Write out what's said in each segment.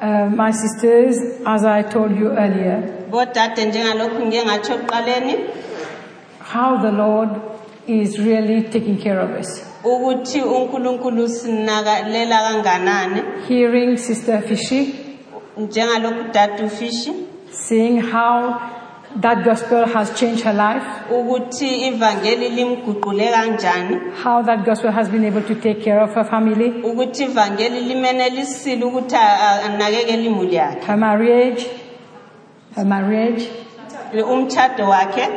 Uh, my sisters, as I told you earlier, bodade njengalokhu ngike ngatsho ekuqaleni how the Lord is really taking care of us. ukuthi unkulunkulu sinakalela kanganani Hearing Sister Fishy njengalokhu dade ufishi saying how that gospel has changed her life, ukuthi ivangeli limguqule kanjani? How that gospel has been able to take care of her family, ukuthi ivangeli limenelisile ukuthi a- a- anakekele imuli yakhe? Her marriage, her marriage, umtshado wakhe?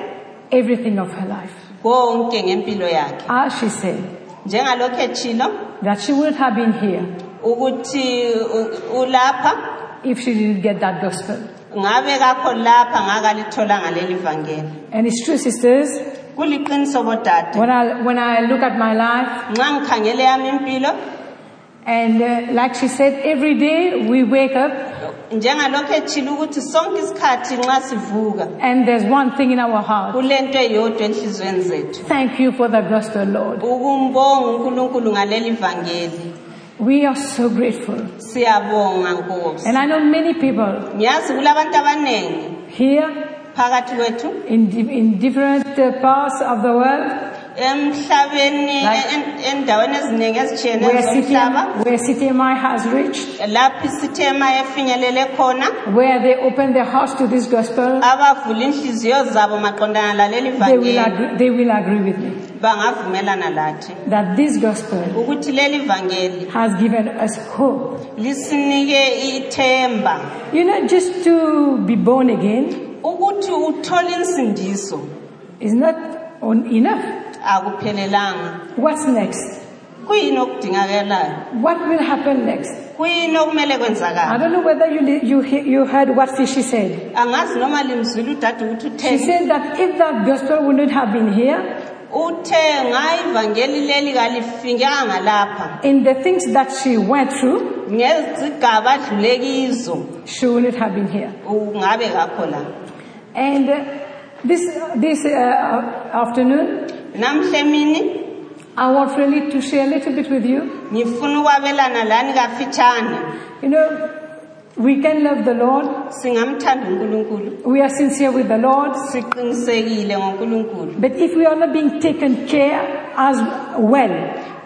everything of her life. konke ngempilo yakhe. As she said, njengalokhu etshilo that she wouldn't have been here ukuthi u- ulapha? if she didn't get that gospel. Ngabe kakho lapha ngakalitholanga leli vangeli. And it's true, sisters, kuliqiniso bodade. When I, when I look at my life, nxa ngikhangele yami impilo and uh, like she said, every day we wake up njengalokhu etshilo ukuthi sonke isikhathi nxa sivuka and there's one thing in our heart. kulento eyodwa enhliziyweni zethu. Thank you for the gospel, Lord. ukumbonga unkulunkulu ngaleli vangeli We are so grateful. siyabonga nkosi. And I know many people ngiyazi kulabantu abaningi here phakathi kwethu. in, di- in different uh, parts of the world emhlabeni Like- endaweni eziningi ezitshiyeneyo where zomhlaba. CTM, where CTMI has reached, lapho isithema efinyelele khona. Where they open their hearts to this gospel, abavula inhliziyo zabo maqondana laleli they will, vangeli. agree, they will agree with me. Bangavumelana lathi. That this gospel ukuthi leli vangeli has given us hope. lisinike ithemba. You know, just to be born again ukuthi uthole insindiso. is not on enough. Akuphelelanga What's next? kuyini okudingakalayo What will happen next? kuyini okumele I don't know whether you, li- you, he- you heard what Fishy said. angazi noma limzwile udade ukuthi She utheni said that if that gospel would not have been here, uthe ngayi ivangeli leli kalifikanga lapha in the things that she went through, ngezigaba adlule kizo she would not have been here. ungabe kakho la And uh, this, this uh, afternoon, namhle emini I want really to share a little bit with you. ngifuna ukwabelana lani kafitshane You know, we can love the Lord. singamthanda unkulunkulu We are sincere with the Lord. siqinisekile ngonkulunkulu But if we are not being taken care as well,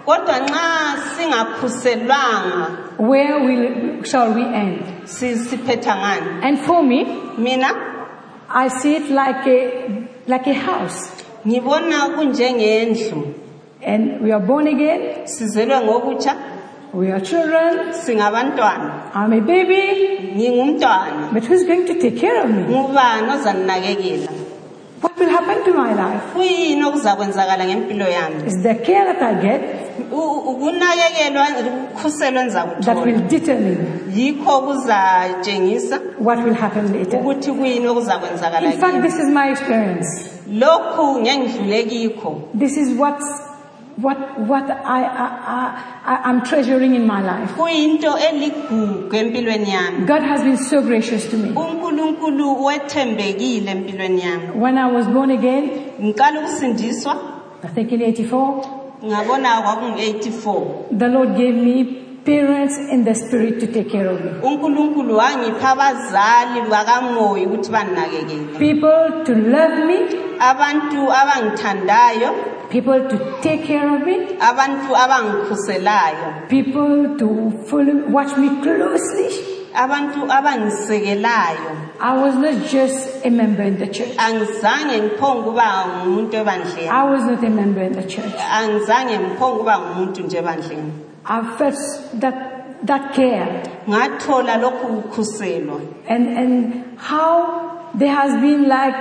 kodwa nxa singakhuselwanga where will, shall we end? si- siphetha ngani And for me, mina I see it like a, like a house. Ngibona kunjengendlu And we are born again. sizelwe ngokutsha We are children. singabantwana I'm a baby. ngingumntwana But who's going to take care of me? ngubani ozandinakekela What will happen to my life? kuyini okuzakwenzakala ngempilo yami Is the care that I get U- ukunakekelwa that will determine yikho kuzatshengisa what will happen later. ukuthi kuyini okuzakwenzakala In fact, this is my experience. lokhu ngengidlule kikho This is what, what, what I, I, I, I'm treasuring in my life. kuyinto eligugu empilweni yami God has been so gracious to me. unkulunkulu wethembekile empilweni yami When I was born again, ngiqala ukusindiswa I think in 84, kwakungu-84 the Lord gave me parents in the spirit to take care of me. unkulunkulu wangipha abazali bakamoya ukuthi bandinakekele People to love me, people to take care of me, people to follow, watch me closely. Abantu abangisekelayo I was not just a member in the church. angizange ngiphonge ukuba ngumuntu ebandleni I was not a member in the church. angizange ngiphonge ukuba ngumuntu nje ebandleni I felt that, that care ngathola lokhu kukhuselwa and, and how there has been like,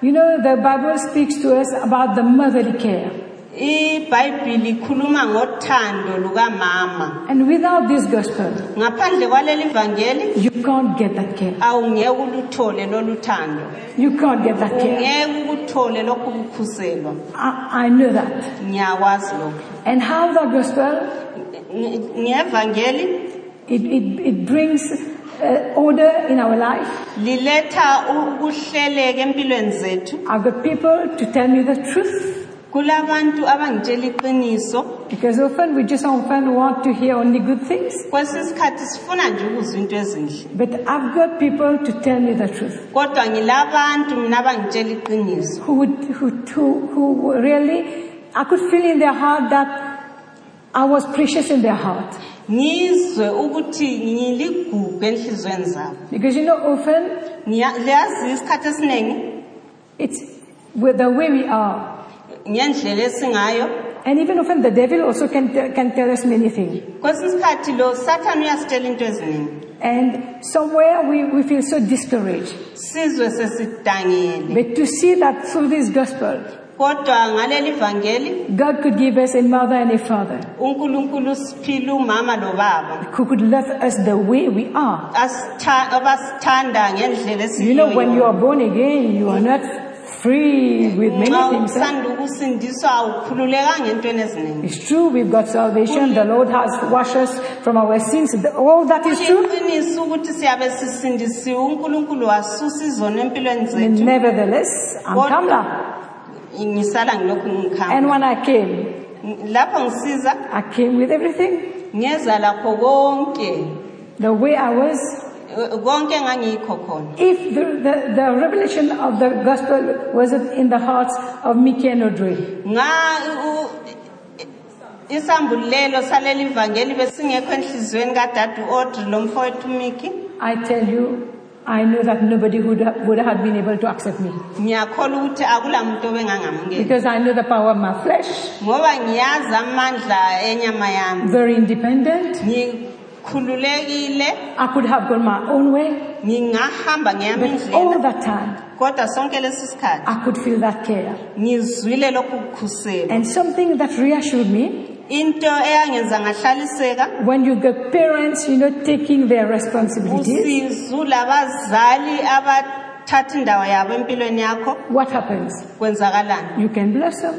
you know, the Bible speaks to us about the motherly care. Ibhayibhili ikhuluma ngothando lukamama And without this gospel, ngaphandle kwaleli you can't get that care. awungeke uluthole lolu thando You can't get that care. ungeke ukuthole lokhu kukhuselwa I, know that. ngiyakwazi And how the gospel, Nge- ngevangeli it, it, it brings uh, order in our life. liletha ukuhleleka empilweni zethu I've got people to tell me the truth. Kulabantu abangitshela iqiniso Because often we just often want to hear only good things. kwesinye isikhathi sifuna nje ukuzwa into ezinhle But I've got people to tell me the truth. kodwa ngilabantu mina abangitshela iqiniso Who would, who, who, who really, I could feel in their heart that I was precious in their heart. ngizwe ukuthi ngiligugu enhlizweni zabo Because you know, often liyazi isikhathi esiningi it's with the way we are. Ngendlela esingayo And even often the devil also can, can tell us many things. kwesinye isikhathi lo sathane uyasitshela into eziningi And somewhere we, we feel so discouraged. sizwe But to see that through this gospel, kodwa ngaleli vangeli God could give us a mother and a father unkulunkulu siphile umama lobaba who could love us the way we are. Abasithanda ngendlela You know, when you are born again, you are not free with many nxa things. usanda ukusindiswa awukhululekanga entweni eziningi It's true, we've got salvation. The Lord has washed us from our sins. The- All that is true. kuyiqiniso ukuthi siyabe sisindisiwe unkulunkulu wasusa izono empilweni And zethu nevertheless, I'm Kamla. ngisala ngilokhu And when I came, lapho ngisiza I came with everything. ngeza lakho konke The way I was. Konke engangiyikho khona If the, the, the revelation of the gospel wasn't in the hearts of Mickey and Audrey, nga isambulelo saleli vangeli besingekho enhliziyweni kadade u-audrey lo mfowethu miki I tell you, I know that nobody would have, would have been able to accept me. ngiyakholwa ukuthi akula muntu obengangamukeli. Because I know the power of my flesh, ngoba ngiyazi amandla enyama yami. Very independent. I could have gone my own way. ngingahamba But all indlela that time, kodwa sonke lesi sikhathi I could feel that care. ngizwile lokhu kukhusela And something that reassured me, into eyangenza ngahlaliseka when you get parents, you know, taking their responsibilities, usizu labazali abathatha indawo yabo empilweni yakho what happens? kwenzakalani You can bless them.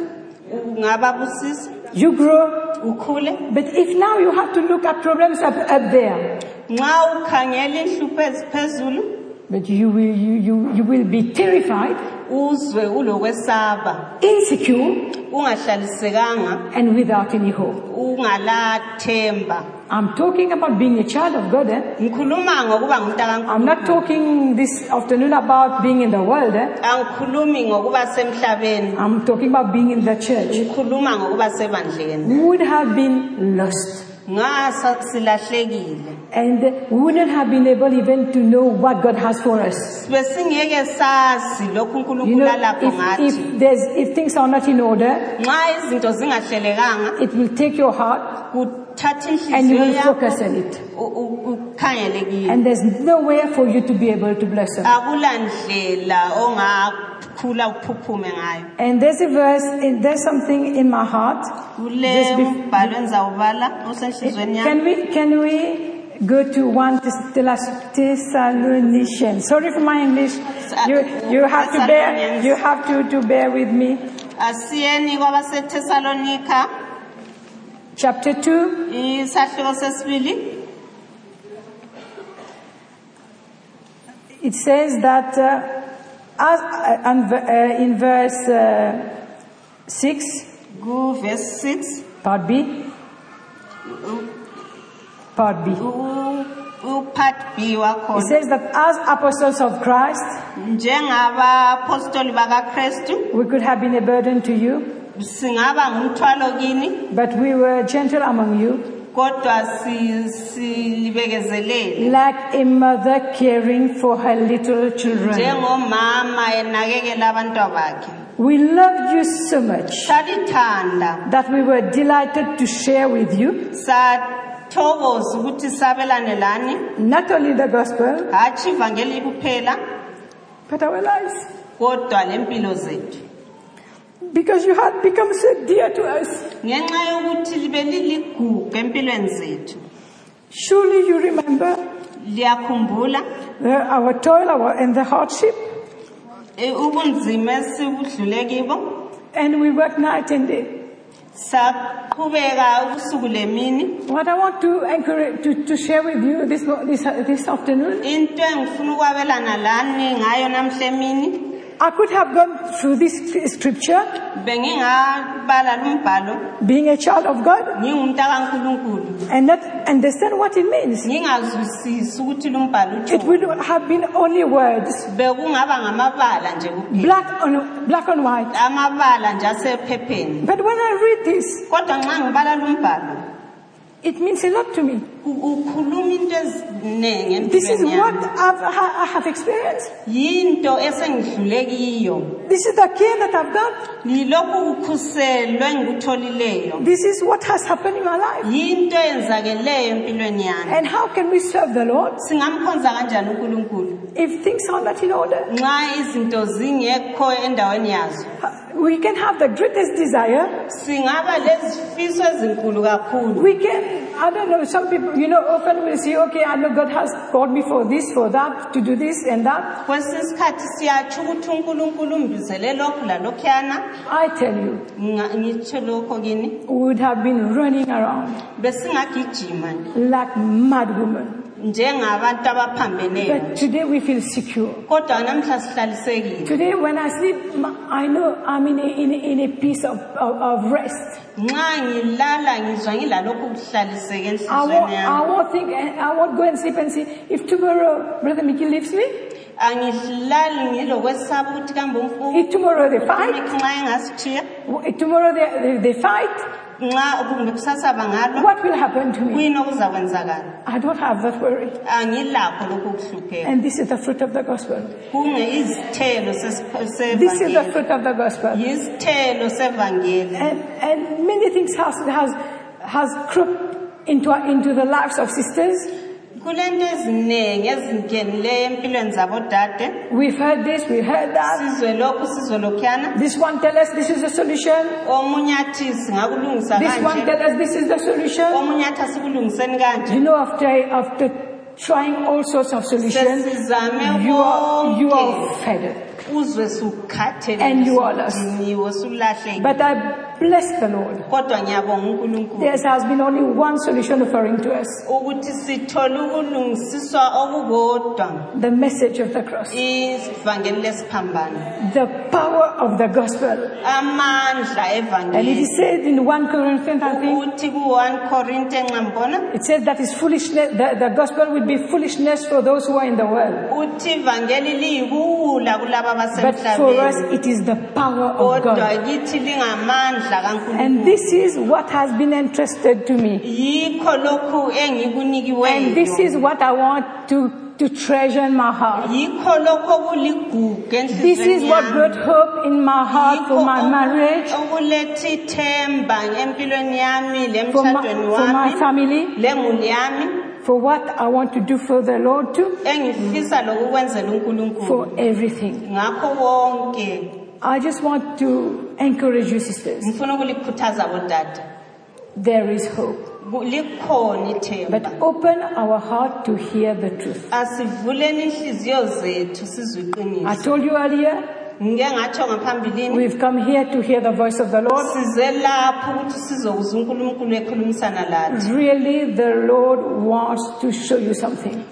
ungababusisa You grow. ukhule But if now you have to look at problems up, up there, nxa ukhangela inhlupho eziphezulu but you will, you, you, you will be terrified, uzwe ulokwesaba insecure, ungahlalisekanga and without any hope. ungalathemba I'm talking about being a child of God. Eh? ngikhuluma ngokuba ngumntakankulu I'm not talking this afternoon about being in the world. Eh? angikhulumi ngokuba semhlabeni I'm talking about being in the church. ngikhuluma ngokuba sebandleni We would have been lost. Silahlekile And we wouldn't have been able even to know what God has for us. besingeke sazi lokhu You unkulunkulu know, if, ngathi. if, there's, if things are not in order, nxa izinto zingahlelekanga it will take your heart kuthatha and you inhliziyo will yakho focus on it. u- u- ukhangele kiyo And there's nowhere for you to be able to bless ndlela ongakhula uphuphume ngayo And there's a verse, and there's something in my heart. kule Just bef- mbhalo endizawubala osenhliziyweni yami Can we, can we go to 1 Thess- Thessalonians? Sorry for my English. You, you have to bear, you have to, to bear with me. asiyeni kwabasethesalonika Chapter 2, isahluko sesibili it says that uh, as, uh, and, uh, in verse uh, 6, verse 6 part B, part B. upart b It says that as apostles of Christ, we could have been a burden to you, singaba ngumthwalo kini. but we were gentle among you, kodwa si- silibekezelele like a mother caring for her little children. njengomama enakekela abantwa bakhe We loved you so much salithanda. that we were delighted to share with you. Sathokoza ukuthi sabelane lani. Not only the gospel, hatshi ivangeli kuphela but our lives. kodwa lempilo zethu Because you had become so dear to us. ngenxa yokuthi libe liligugu empilweni zethu Surely you remember liyakhumbula the, our toil our, and the hardship, eh, ubunzima esibudlule kibo and we worked night and day. saqhubeka ubusuku lemini What I want to encourage to, to share with you this, mo- this, this afternoon into engifuna ukwabelana lani ngayo namhla emini I could have gone through this scripture, being a child of God, and not understand what it means. ngingazwisisi ukuthi lumbhalo It would have been only words, bekungaba ngamabala nje kuphela. Black on, black on white. amabala nje asephepheni But when I read this, it means a lot to me. ukhuluma into eziningi This is empilweni what yami I've, I have experienced. yinto esengidlule kiyo This is the care that I've got. yilokhu kukhuselwe ngikutholileyo This is what has happened in my life. yinto eyenzakeleyo empilweni yami And how can we serve the Lord singamkhonza kanjani unkulunkulu if things are not in order? nxa izinto zingekho endaweni yazo uh, We can have the greatest desire. singaba lezifiso ezinkulu kakhulu We can, I don't know, some people, you know, often will say, okay, I know God has called me for this, for that, to do this and that. kwesinye isikhathi siyatsho ukuthi unkulunkulu umbizele lokhu lalokhuyana I tell you, Nga- ngitsho lokho kini we would have been running around besingagijima nje like mad women. Njengabantu abaphambeneyo But today we feel secure. kodwa namhla sihlalisekile. Today when I sleep, I know I'm in a, in a, in a peace of, of, of rest. nxa ngilala ngizwa ngilalokhu kuhlaliseke I won't, I yami. Won't think, I won't go and sleep and see if tomorrow Brother Mickey leaves me, angihlali ngilokwesaba ukuthi kambe if tomorrow they fight, nxa engasithiya. If tomorrow they, they, they fight, nxa kumbe kusasa what will happen to me? kuyini okuzakwenzakala I don't have that worry. angilakho lokhu And this is the fruit of the gospel. kunge izithelo ses- This is the sevangeli fruit of the gospel. yizithelo sevangeli And, and many things has, has, has cropped into, into the lives of sisters. Kulento eziningi ezingenileyo empilweni zabodade We've heard this, we heard that. sizwe lokhu sizwe lokhuyana This one tell us this is the solution. omunye athi singakulungisa This one tell us this is the solution. omunye athi asikulungiseni kanje You know, after, after trying all sorts of solutions, you are, you are fed up. And you are lost. But I bless the Lord. kodwa ngiyabonga unkulunkulu There has been only one solution offering to us. ukuthi sithole ukulungisiswa okukodwa The message of the cross. ivangeli lesiphambano The power of the gospel. amandla And it evangeli is said in 1 Corinthians, I think, ukuthi ku-1 korinte enxambona it says that is foolishness, the, the gospel would be foolishness for those who are in the world. uthi ivangeli liyikuwula kulaba But for us, abasemhlabeni it is the power of kodwa God. kithi lingamandla And this is what has been entrusted to me. And this is what I want to, to treasure in my heart. yikho lokhu okuligugu This is what brought hope in my heart for my marriage, okuletha ithemba empilweni yami for my, for my family, for what I want to do for the Lord too, engifisa lokukwenzela unkulunkulu for everything. I just want to encourage you sisters. ngifuna ukulikhuthaza bodade There is hope. Ku- likhona ithemba But open our heart to hear the truth. asivuleni inhliziyo zethu sizwe I told you earlier, ngike ngatsho ngaphambilini we've come here to hear the voice of the Lord. size lapho ukuthi sizokuzwa unkulunkulu ekhulumisana lathi Really, the Lord wants to show you something.